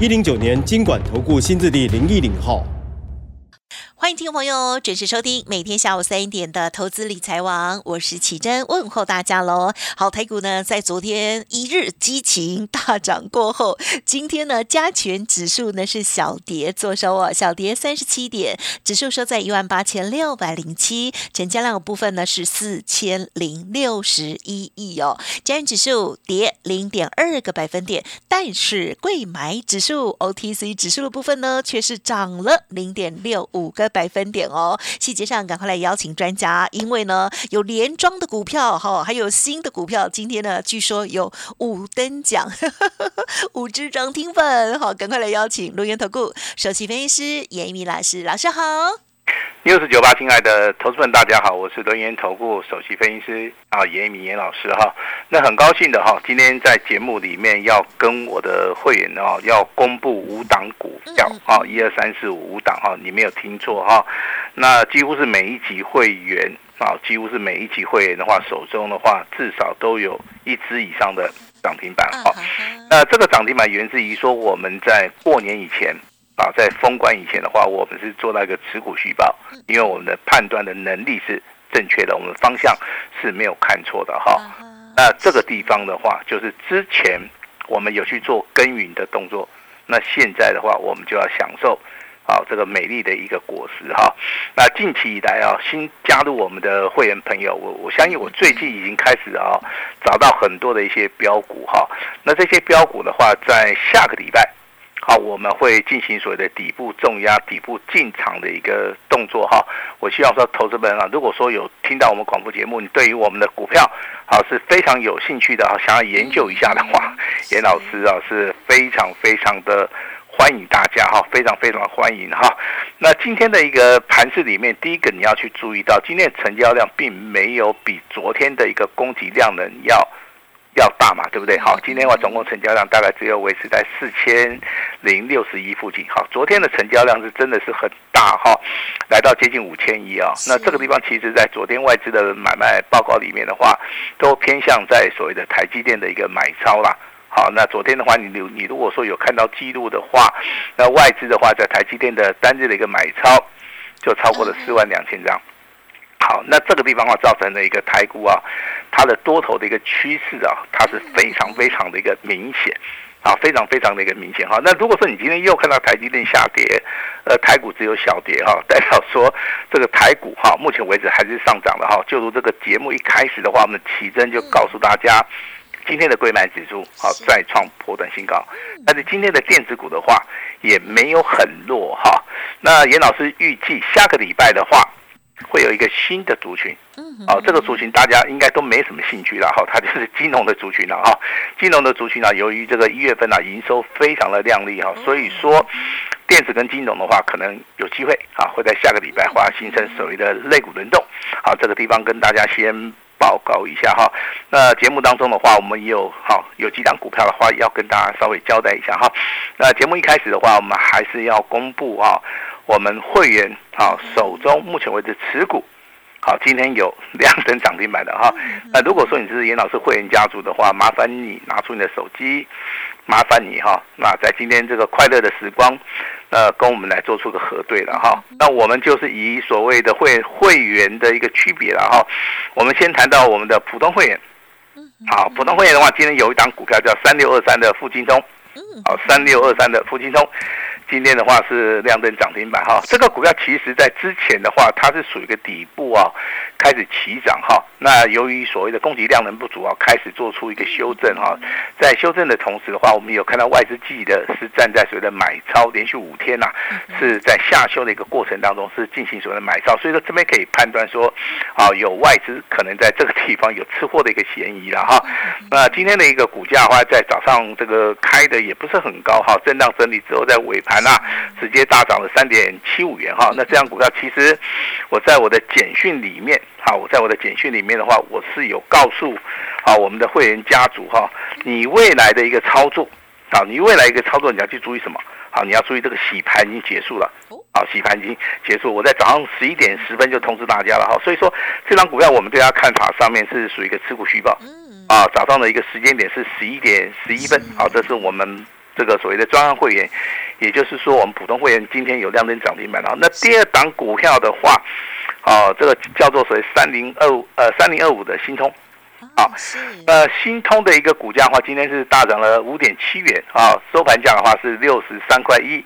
一零九年金管投顾新字第零一零号。欢迎听众朋友准时收听每天下午三点的投资理财网，我是启珍，问候大家喽。好，台股呢在昨天一日激情大涨过后，今天呢加权指数呢是小跌做收哦，小跌三十七点，指数收在一万八千六百零七，成交量的部分呢是四千零六十一亿哦，加权指数跌零点二个百分点，但是贵买指数 OTC 指数的部分呢却是涨了零点六五个。百分点哦，细节上赶快来邀请专家，因为呢有连庄的股票哈，还有新的股票，今天呢据说有五等奖，五只涨停粉，好，赶快来邀请龙源投顾首席分析师严一鸣老师，老师好。六十九八，亲爱的投资们，大家好，我是轮研投顾首席分析师啊，严明严老师哈。那很高兴的哈，今天在节目里面要跟我的会员哦，要公布五档股票啊，一二三四五五档哈，你没有听错哈。那几乎是每一级会员啊，几乎是每一级会员的话，手中的话至少都有一支以上的涨停板哈。那这个涨停板源自于说我们在过年以前。啊，在封关以前的话，我们是做到一个持股续报，因为我们的判断的能力是正确的，我们方向是没有看错的哈。那这个地方的话，就是之前我们有去做耕耘的动作，那现在的话，我们就要享受啊这个美丽的一个果实哈。那近期以来啊，新加入我们的会员朋友，我我相信我最近已经开始啊找到很多的一些标股哈。那这些标股的话，在下个礼拜。好，我们会进行所谓的底部重压、底部进场的一个动作哈。我希望说，投资们啊，如果说有听到我们广播节目，你对于我们的股票好是非常有兴趣的哈，想要研究一下的话，严老师啊是非常非常的欢迎大家哈，非常非常欢迎哈。那今天的一个盘市里面，第一个你要去注意到，今天的成交量并没有比昨天的一个供给量能要。要大嘛，对不对？好，今天的话总共成交量大概只有维持在四千零六十一附近。好，昨天的成交量是真的是很大哈，来到接近五千亿啊。那这个地方其实，在昨天外资的买卖报告里面的话，都偏向在所谓的台积电的一个买超啦。好，那昨天的话，你你你如果说有看到记录的话，那外资的话在台积电的单日的一个买超，就超过了四万两千张。好，那这个地方啊，造成了一个台股啊，它的多头的一个趋势啊，它是非常非常的一个明显，啊，非常非常的一个明显哈。那如果说你今天又看到台积电下跌，呃，台股只有小跌哈，代表说这个台股哈，目前为止还是上涨的哈。就如这个节目一开始的话，我们奇珍就告诉大家，今天的贵买指数好再创破断新高，但是今天的电子股的话也没有很弱哈。那严老师预计下个礼拜的话。会有一个新的族群，哦，这个族群大家应该都没什么兴趣了哈，它就是金融的族群了哈。金融的族群呢，由于这个一月份呢营收非常的亮丽哈，所以说电子跟金融的话，可能有机会啊，会在下个礼拜会形成所谓的类股轮动。好，这个地方跟大家先报告一下哈。那节目当中的话，我们有好有几档股票的话，要跟大家稍微交代一下哈。那节目一开始的话，我们还是要公布啊。我们会员啊手中目前为止持股好，今天有两等涨停板的哈。那如果说你是严老师会员家族的话，麻烦你拿出你的手机，麻烦你哈。那在今天这个快乐的时光，呃，跟我们来做出个核对了哈。那我们就是以所谓的会会员的一个区别了哈。我们先谈到我们的普通会员，好，普通会员的话，今天有一档股票叫三六二三的富金通，好，三六二三的富金通。今天的话是亮灯涨停板哈，这个股票其实在之前的话，它是属于一个底部啊，开始起涨哈。那由于所谓的供给量能不足啊，开始做出一个修正哈。在修正的同时的话，我们有看到外资记的是站在所谓的买超，连续五天呐，是在下修的一个过程当中是进行所谓的买超，所以说这边可以判断说，啊，有外资可能在这个地方有吃货的一个嫌疑了哈。那今天的一个股价的话，在早上这个开的也不是很高哈，震荡整理之后在尾盘。那直接大涨了三点七五元哈，那这样股票其实我在我的简讯里面哈，我在我的简讯里面的话，我是有告诉啊我们的会员家族哈，你未来的一个操作啊，你未来一个操作你要去注意什么？好，你要注意这个洗盘已经结束了，好，洗盘已经结束，我在早上十一点十分就通知大家了哈，所以说这张股票我们对它看法上面是属于一个持股虚报，啊，早上的一个时间点是十一点十一分，好，这是我们。这个所谓的专案会员，也就是说，我们普通会员今天有亮灯涨停板了。那第二档股票的话，哦，这个叫做所谓三零二五呃三零二五的新通，啊，呃新通的一个股价的话，今天是大涨了五点七元啊，收盘价的话是六十三块一。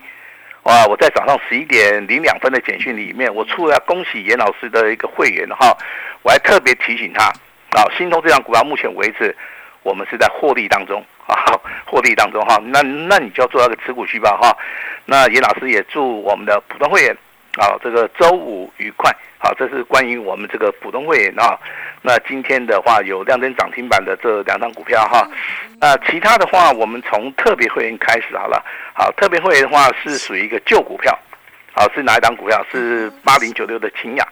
哇，我在早上十一点零两分的简讯里面，我除了恭喜严老师的一个会员哈，我还特别提醒他啊，新通这张股票目前为止，我们是在获利当中。啊，获利当中哈，那那你就要做那个持股续报哈。那严老师也祝我们的普通会员啊，这个周五愉快。好，这是关于我们这个普通会员啊。那今天的话有亮灯涨停板的这两张股票哈。那其他的话，我们从特别会员开始好了。好，特别会员的话是属于一个旧股票。好，是哪一档股票？是八零九六的清雅。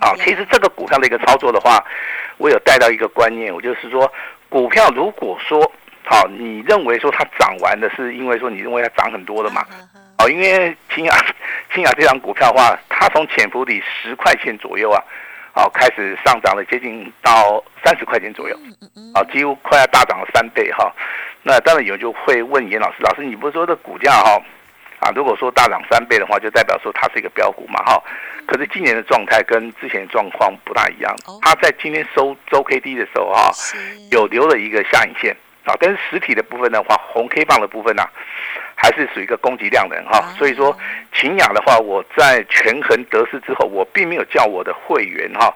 好，其实这个股票的一个操作的话，我有带到一个观念，我就是说，股票如果说好，你认为说它涨完的是因为说你认为它涨很多的嘛？哦，因为清雅，清雅这张股票的话，它从潜伏底十块钱左右啊，好开始上涨了接近到三十块钱左右，啊，几乎快要大涨了三倍哈。那当然有人就会问严老师，老师你不是说这股价哈啊，如果说大涨三倍的话，就代表说它是一个标股嘛哈？可是今年的状态跟之前的状况不大一样，它在今天收周 K D 的时候哈，有留了一个下影线。啊，但是实体的部分的话，红 K 棒的部分呢，还是属于一个供给量能哈。所以说，秦雅的话，我在权衡得失之后，我并没有叫我的会员哈，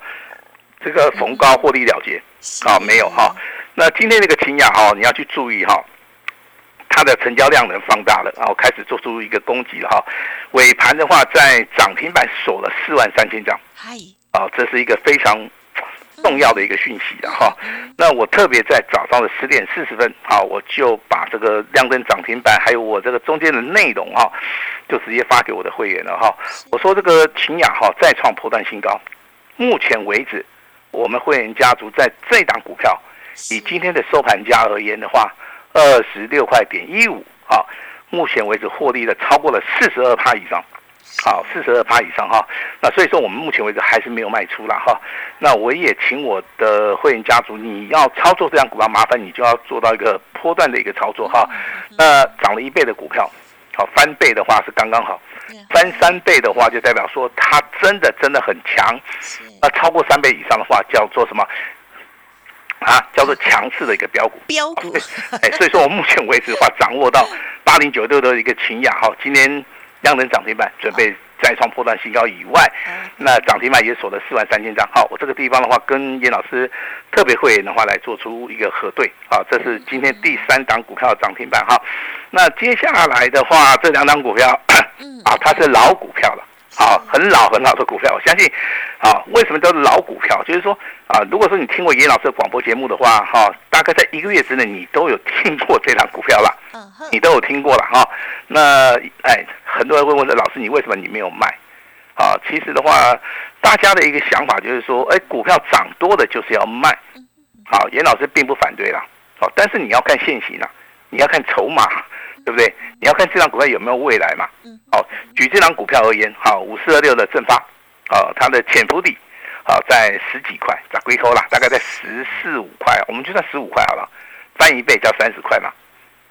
这个逢高获利了结啊，没有哈。那今天那个秦雅哈，你要去注意哈，它的成交量能放大了，然后开始做出一个攻击了哈。尾盘的话，在涨停板锁了四万三千张，嗨，啊，这是一个非常。重要的一个讯息的哈，那我特别在早上的十点四十分啊，我就把这个亮灯涨停板，还有我这个中间的内容哈，就直接发给我的会员了哈。我说这个秦雅哈再创破断新高，目前为止，我们会员家族在这档股票，以今天的收盘价而言的话，二十六块点一五啊，目前为止获利的超过了四十二趴以上。好，四十二趴以上哈，那所以说我们目前为止还是没有卖出了哈。那我也请我的会员家族，你要操作这样股票，麻烦你就要做到一个波段的一个操作哈。那涨了一倍的股票，好翻倍的话是刚刚好，翻三倍的话就代表说它真的真的很强。那超过三倍以上的话叫做什么？啊，叫做强势的一个标股。标股。哎，所以说我目前为止的话，掌握到八零九六的一个群雅哈，今天。量能涨停板准备再创破断新高以外，那涨停板也锁了四万三千张。好，我这个地方的话，跟严老师特别会员的话来做出一个核对。好，这是今天第三档股票涨停板。哈，那接下来的话，这两档股票，啊，它是老股票了。好，很老很老的股票，我相信，啊，为什么都是老股票？就是说，啊，如果说你听过严老师的广播节目的话，哈，大概在一个月之内，你都有听过这档股票了，你都有听过了，哈。那，哎，很多人会问说，老师，你为什么你没有卖？啊，其实的话，大家的一个想法就是说，哎，股票涨多的就是要卖，好，严老师并不反对啦，好，但是你要看现行啊，你要看筹码。对不对？你要看这张股票有没有未来嘛？嗯。好，举这张股票而言，好，五四二六的正发，好，它的潜伏底，好在十几块，在龟头啦，大概在十四五块，我们就算十五块好了，翻一倍叫三十块嘛，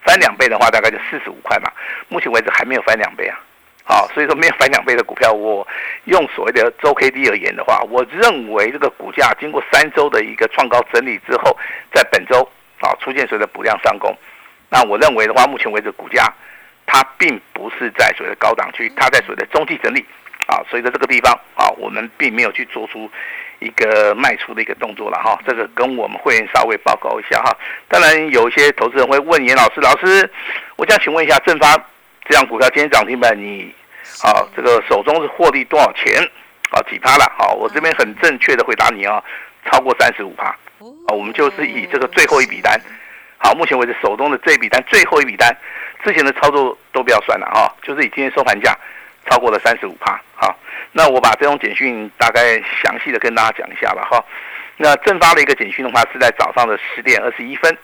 翻两倍的话大概就四十五块嘛。目前为止还没有翻两倍啊，好，所以说没有翻两倍的股票，我用所谓的周 K D 而言的话，我认为这个股价经过三周的一个创高整理之后，在本周啊出现所谓的补量上攻。那我认为的话，目前为止股价它并不是在所谓的高档区，它在所谓的中期整理啊，所以在这个地方啊，我们并没有去做出一个卖出的一个动作了哈。这个跟我们会员稍微报告一下哈。当然，有一些投资人会问严老师，老师，我想请问一下，正发这样股票今天涨停板，你啊这个手中是获利多少钱啊？几趴了？好，我这边很正确的回答你啊，超过三十五趴啊。我们就是以这个最后一笔单，好，目前为止手中的这笔单最后一笔单。之前的操作都不要算了哈，就是以今天收盘价超过了三十五趴，好，那我把这种简讯大概详细的跟大家讲一下吧哈。那正发的一个简讯的话是在早上的十点二十一分，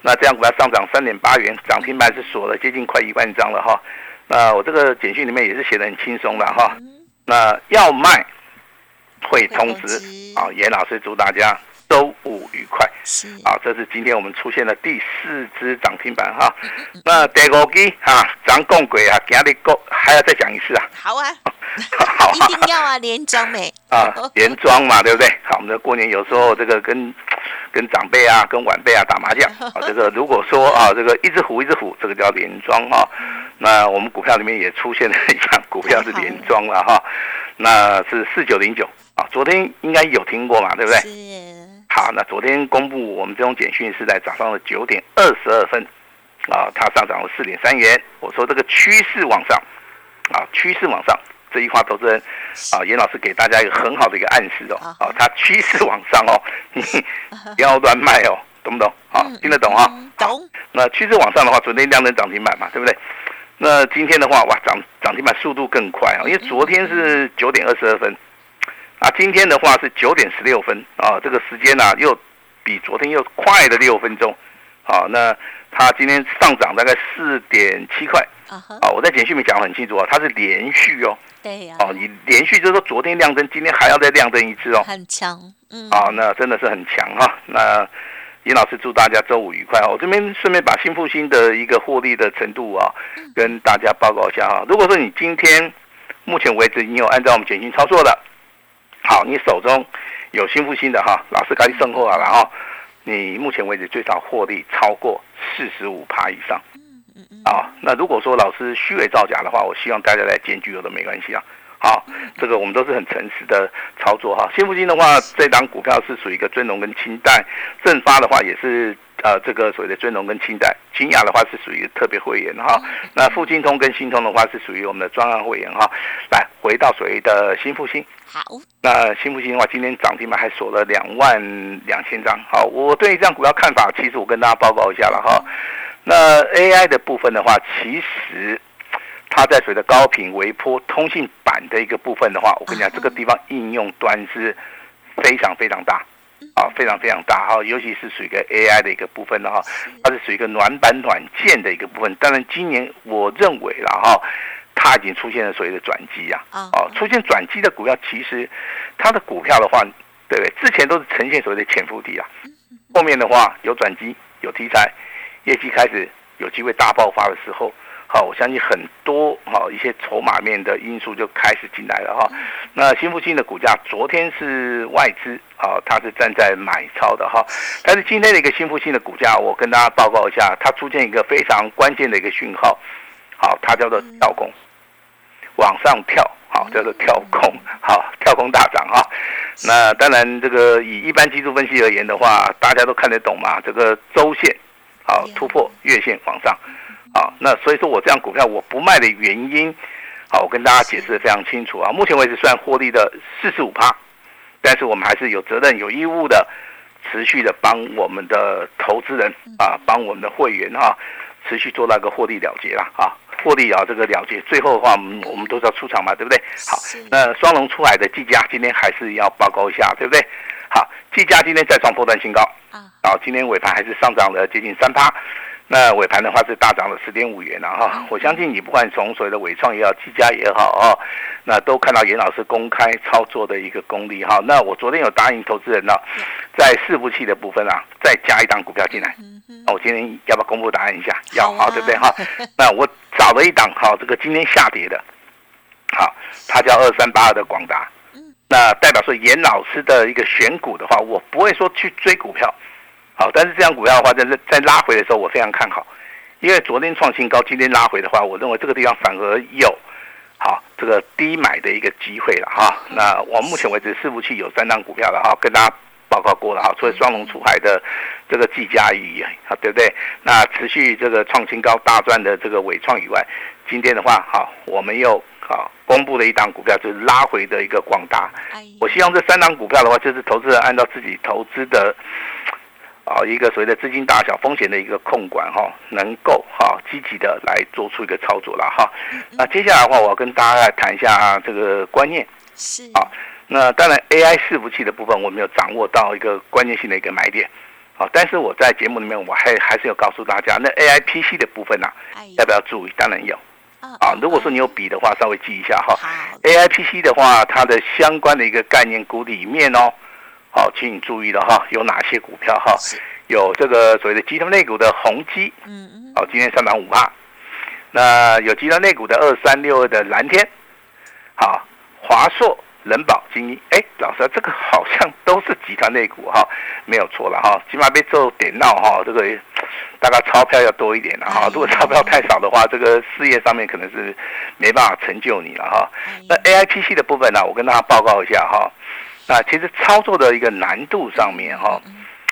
那这样股票上涨三点八元，涨停板是锁了接近快一万张了哈。那我这个简讯里面也是写的很轻松的哈。那要卖会通知啊，严老师祝大家。周五愉快，是啊，这是今天我们出现的第四只涨停板哈。那第五支哈，涨共轨啊，今日够还要再讲一次啊。好啊，好，一定要啊，连庄美啊，连庄嘛，对不对？好，我们的过年有时候这个跟跟长辈啊，跟晚辈啊打麻将 啊，这个如果说啊，这个一只虎一只虎，这个叫连庄啊。那我们股票里面也出现了一张股票是连庄了哈，那是四九零九啊，昨天应该有听过嘛，对不对？是。好，那昨天公布我们这种简讯是在早上的九点二十二分，啊，它上涨了四点三元。我说这个趋势往上，啊，趋势往上，这句话投资人，啊，严老师给大家一个很好的一个暗示哦，啊，它趋势往上哦，你 不要乱卖哦，懂不懂？啊，听得懂啊？懂。那趋势往上的话，昨天量能涨停板嘛，对不对？那今天的话，哇，涨涨停板速度更快啊，因为昨天是九点二十二分。啊，今天的话是九点十六分啊，这个时间呢又比昨天又快了六分钟，好，那它今天上涨大概四点七块啊，我在简讯里面讲的很清楚啊，它是连续哦，对呀，哦，你连续就是说昨天亮灯，今天还要再亮灯一次哦，很强，嗯，啊，那真的是很强哈，那尹老师祝大家周五愉快哦，我这边顺便把新复兴的一个获利的程度啊，跟大家报告一下哈，如果说你今天目前为止你有按照我们简讯操作的。好，你手中有新复兴的哈，老师赶紧送货了哈。你目前为止最少获利超过四十五趴以上。啊，那如果说老师虚伪造假的话，我希望大家来检举我都没关系啊。好，这个我们都是很诚实的操作哈。新复兴的话，这档股票是属于一个尊龙跟清代，正发的话也是。呃，这个所谓的尊龙跟清代，清雅的话是属于特别会员哈。那富金通跟新通的话是属于我们的专案会员哈。来，回到所谓的新复兴。好。那新复兴的话，今天涨停板还锁了两万两千张。好，我对这样股票看法，其实我跟大家报告一下了哈。那 AI 的部分的话，其实它在所谓的高频微波通信板的一个部分的话，我跟你讲，这个地方应用端是非常非常大。啊，非常非常大哈，尤其是属于一个 AI 的一个部分的哈，它是属于一个暖板暖件的一个部分。当然，今年我认为了哈，它已经出现了所谓的转机呀。啊，出现转机的股票，其实它的股票的话，对不对？之前都是呈现所谓的潜伏底啊，后面的话有转机，有题材，业绩开始有机会大爆发的时候。好，我相信很多哈一些筹码面的因素就开始进来了哈。那新复兴的股价昨天是外资啊，它是站在买超的哈。但是今天的一个新复兴的股价，我跟大家报告一下，它出现一个非常关键的一个讯号，好，它叫做跳空，往上跳，好，叫做跳空，好，跳空大涨哈。那当然，这个以一般技术分析而言的话，大家都看得懂嘛，这个周线好突破月线往上。啊，那所以说我这样股票我不卖的原因，好，我跟大家解释的非常清楚啊。目前为止虽然获利的四十五趴，但是我们还是有责任有义务的，持续的帮我们的投资人啊，帮我们的会员哈，持续做那个获利了结啦啊，获利啊这个了结，最后的话我们我们都是要出场嘛，对不对？好，那双龙出海的技嘉今天还是要报告一下，对不对？好，技嘉今天再创波段新高啊，好，今天尾盘还是上涨了接近三趴。那尾盘的话是大涨了十点五元了哈，我相信你不管从所谓的伟创也好，技嘉也好啊，那都看到严老师公开操作的一个功力哈。那我昨天有答应投资人呢，在伺服器的部分啊，再加一档股票进来。那我今天要不要公布答案一下？要好，对不对哈？那我找了一档哈，这个今天下跌的，好，它叫二三八二的广达。那代表说严老师的一个选股的话，我不会说去追股票。好，但是这样股票的话，在在拉回的时候，我非常看好，因为昨天创新高，今天拉回的话，我认为这个地方反而有好这个低买的一个机会了哈。那我目前为止，伺服器有三张股票了哈，跟大家报告过了哈。除了双龙出海的这个技嘉以啊，对不对？那持续这个创新高大赚的这个伟创以外，今天的话，好，我们又好公布了一档股票，就是拉回的一个广达。我希望这三档股票的话，就是投资人按照自己投资的。啊，一个所谓的资金大小风险的一个控管哈，能够哈积极的来做出一个操作了哈。那接下来的话，我要跟大家来谈一下这个观念。是啊，那当然 AI 伺服器的部分，我没有掌握到一个关键性的一个买点。好，但是我在节目里面，我还还是有告诉大家，那 AI PC 的部分呢，要不要注意？当然有。啊，如果说你有笔的话，稍微记一下哈。AI PC 的话，它的相关的一个概念股里面哦。好，请你注意了哈，有哪些股票哈？有这个所谓的集团类股的宏基，嗯嗯，好，今天上涨五帕。那有集团类股的二三六二的蓝天，好，华硕、人保、精英，哎，老师，这个好像都是集团类股哈，没有错了哈，起码被做点闹哈，这个大概钞票要多一点了哈，如果钞票太少的话，这个事业上面可能是没办法成就你了哈。那 A I P C 的部分呢，我跟大家报告一下哈。那其实操作的一个难度上面哈，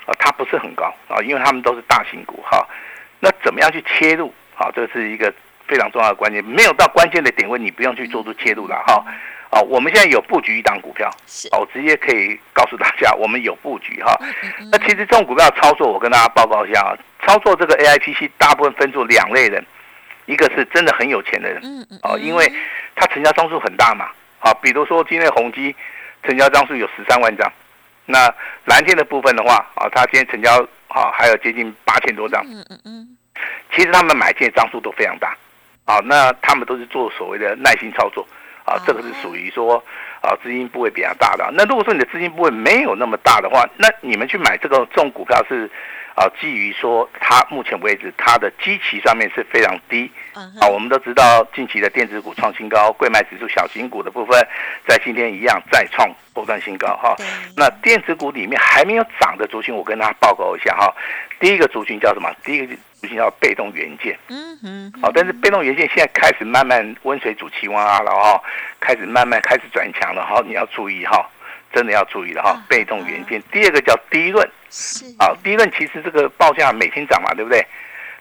啊，它不是很高啊，因为他们都是大型股哈。那怎么样去切入？好，这是一个非常重要的关键。没有到关键的点位，你不用去做出切入了哈。啊，我们现在有布局一档股票，哦，直接可以告诉大家，我们有布局哈。那其实这种股票操作，我跟大家报告一下啊，操作这个 A I P C 大部分分作两类人，一个是真的很有钱的人，哦，因为它成交张数很大嘛，啊，比如说今天宏基。成交张数有十三万张，那蓝天的部分的话啊，它今天成交啊还有接近八千多张。嗯嗯嗯。其实他们买进的张数都非常大，啊，那他们都是做所谓的耐心操作，啊，这个是属于说啊资金部位比较大的。那如果说你的资金部位没有那么大的话，那你们去买这个这种股票是。啊，基于说它目前为止它的基期上面是非常低，啊，我们都知道近期的电子股创新高，贵卖指数小型股的部分在今天一样再创波段新高哈。那电子股里面还没有涨的族群，我跟大家报告一下哈。第一个族群叫什么？第一个族群叫被动元件。嗯嗯。好，但是被动元件现在开始慢慢温水煮青蛙了哈，开始慢慢开始转强了哈，你要注意哈。真的要注意了哈，被动元件。第二个叫低润，是啊，第一轮其实这个报价每天涨嘛，对不对？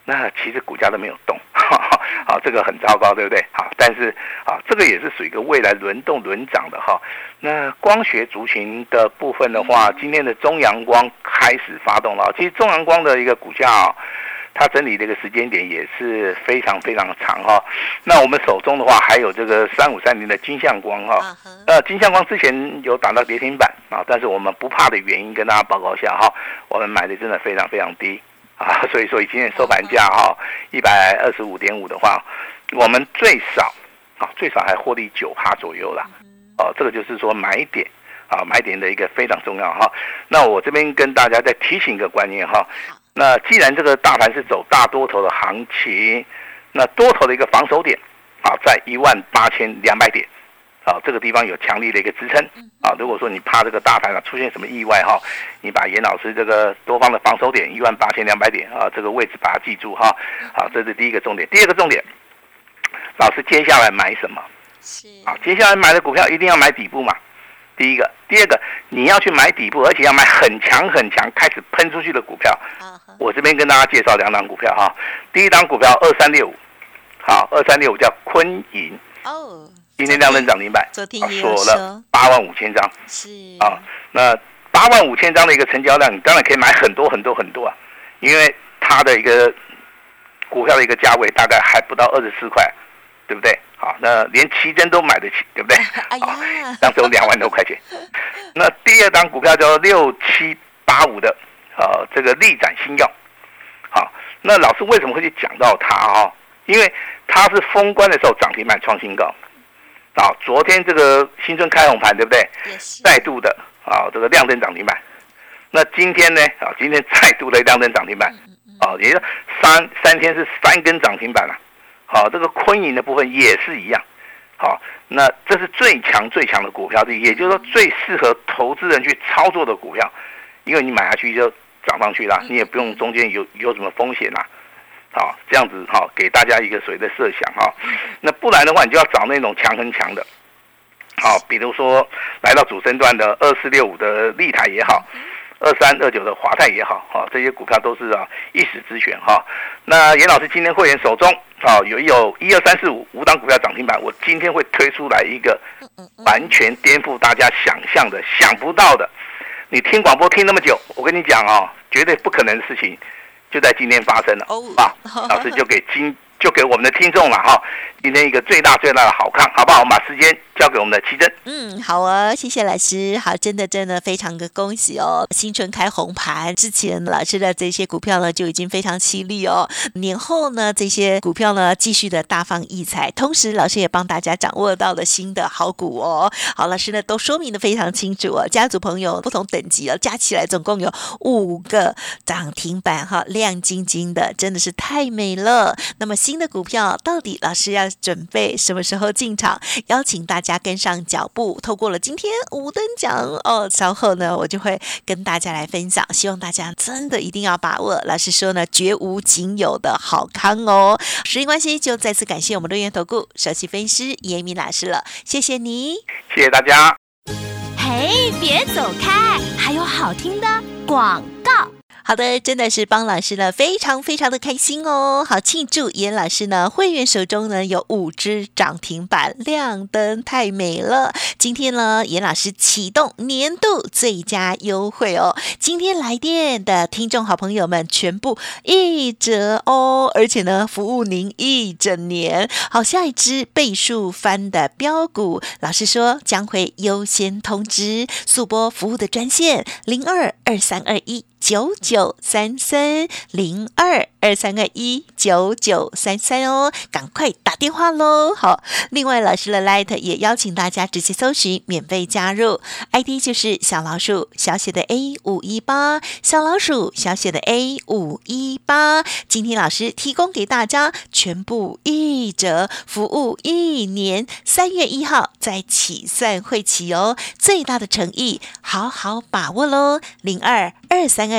那其实股价都没有动，好，这个很糟糕，对不对？好，但是啊，这个也是属于一个未来轮动轮涨的哈。那光学族群的部分的话，今天的中阳光开始发动了。其实中阳光的一个股价啊。它整理的一个时间点也是非常非常长哈，那我们手中的话还有这个三五三零的金相光哈，呃金相光之前有打到跌停板啊，但是我们不怕的原因跟大家报告一下哈，我们买的真的非常非常低。啊，所以说今天收盘价哈一百二十五点五的话，我们最少啊最少还获利九趴左右啦，哦这个就是说买点啊买点的一个非常重要哈，那我这边跟大家再提醒一个观念哈。那既然这个大盘是走大多头的行情，那多头的一个防守点啊，在一万八千两百点，啊，这个地方有强力的一个支撑啊。如果说你怕这个大盘啊出现什么意外哈，你把严老师这个多方的防守点一万八千两百点啊，这个位置把它记住哈。好，这是第一个重点。第二个重点，老师接下来买什么？是啊，接下来买的股票一定要买底部嘛。第一个，第二个，你要去买底部，而且要买很强很强，开始喷出去的股票。我这边跟大家介绍两档股票哈。第一档股票二三六五，好，二三六五叫坤银。哦。今天量能涨停板，昨天锁了八万五千张。是。啊，那八万五千张的一个成交量，你当然可以买很多很多很多啊，因为它的一个股票的一个价位大概还不到二十四块，对不对？好，那连奇珍都买得起，对不对？哎呀，当时有两万多块钱。那第二张股票叫六七八五的，呃，这个力展新药。好，那老师为什么会去讲到它啊？因为它是封关的时候涨停板创新高。啊，昨天这个新春开红盘，对不对？再度的啊，这个亮灯涨停板。那今天呢？啊，今天再度的亮灯涨停板。啊，也就三三天是三根涨停板了。好，这个昆银的部分也是一样。好，那这是最强最强的股票，也就是说最适合投资人去操作的股票，因为你买下去就涨上去了，你也不用中间有有什么风险啦。好，这样子哈，给大家一个所谓的设想哈。那不然的话，你就要找那种强很强的，好，比如说来到主升段的二四六五的立台也好，二三二九的华泰也好，哈，这些股票都是啊一时之选哈。那严老师今天会员手中啊有有一二三四五五档股票涨停板，我今天会推出来一个完全颠覆大家想象的、想不到的。你听广播听那么久，我跟你讲哦，绝对不可能的事情。就在今天发生了，啊，老师就给今就给我们的听众了哈。今天一个最大最大的好看，好不好？我们把时间交给我们的奇珍。嗯，好啊，谢谢老师。好，真的真的非常的恭喜哦！新春开红盘之前，老师的这些股票呢就已经非常犀利哦。年后呢，这些股票呢继续的大放异彩，同时老师也帮大家掌握到了新的好股哦。好，老师呢都说明的非常清楚哦。家族朋友不同等级哦，加起来总共有五个涨停板哈，亮晶晶的，真的是太美了。那么新的股票到底老师要？准备什么时候进场？邀请大家跟上脚步。透过了今天五等奖哦，稍后呢我就会跟大家来分享。希望大家真的一定要把握。老师说呢，绝无仅有的好康哦。时间关系，就再次感谢我们六元投顾首席分析师严明老师了。谢谢你，谢谢大家。嘿，别走开，还有好听的广告。好的，真的是帮老师呢，非常非常的开心哦！好庆祝严老师呢，会员手中呢有五只涨停板亮灯，太美了！今天呢，严老师启动年度最佳优惠哦，今天来电的听众好朋友们全部一折哦，而且呢，服务您一整年。好，下一支倍数翻的标股，老师说将会优先通知速播服务的专线零二二三二一。九九三三零二二三二一九九三三哦，赶快打电话喽！好，另外老师的 Light 也邀请大家直接搜寻免费加入，ID 就是小老鼠小写的 A 五一八，小老鼠小写的 A 五一八。今天老师提供给大家全部一折服务一年，三月一号再起算会起哦，最大的诚意，好好把握喽！零二二三。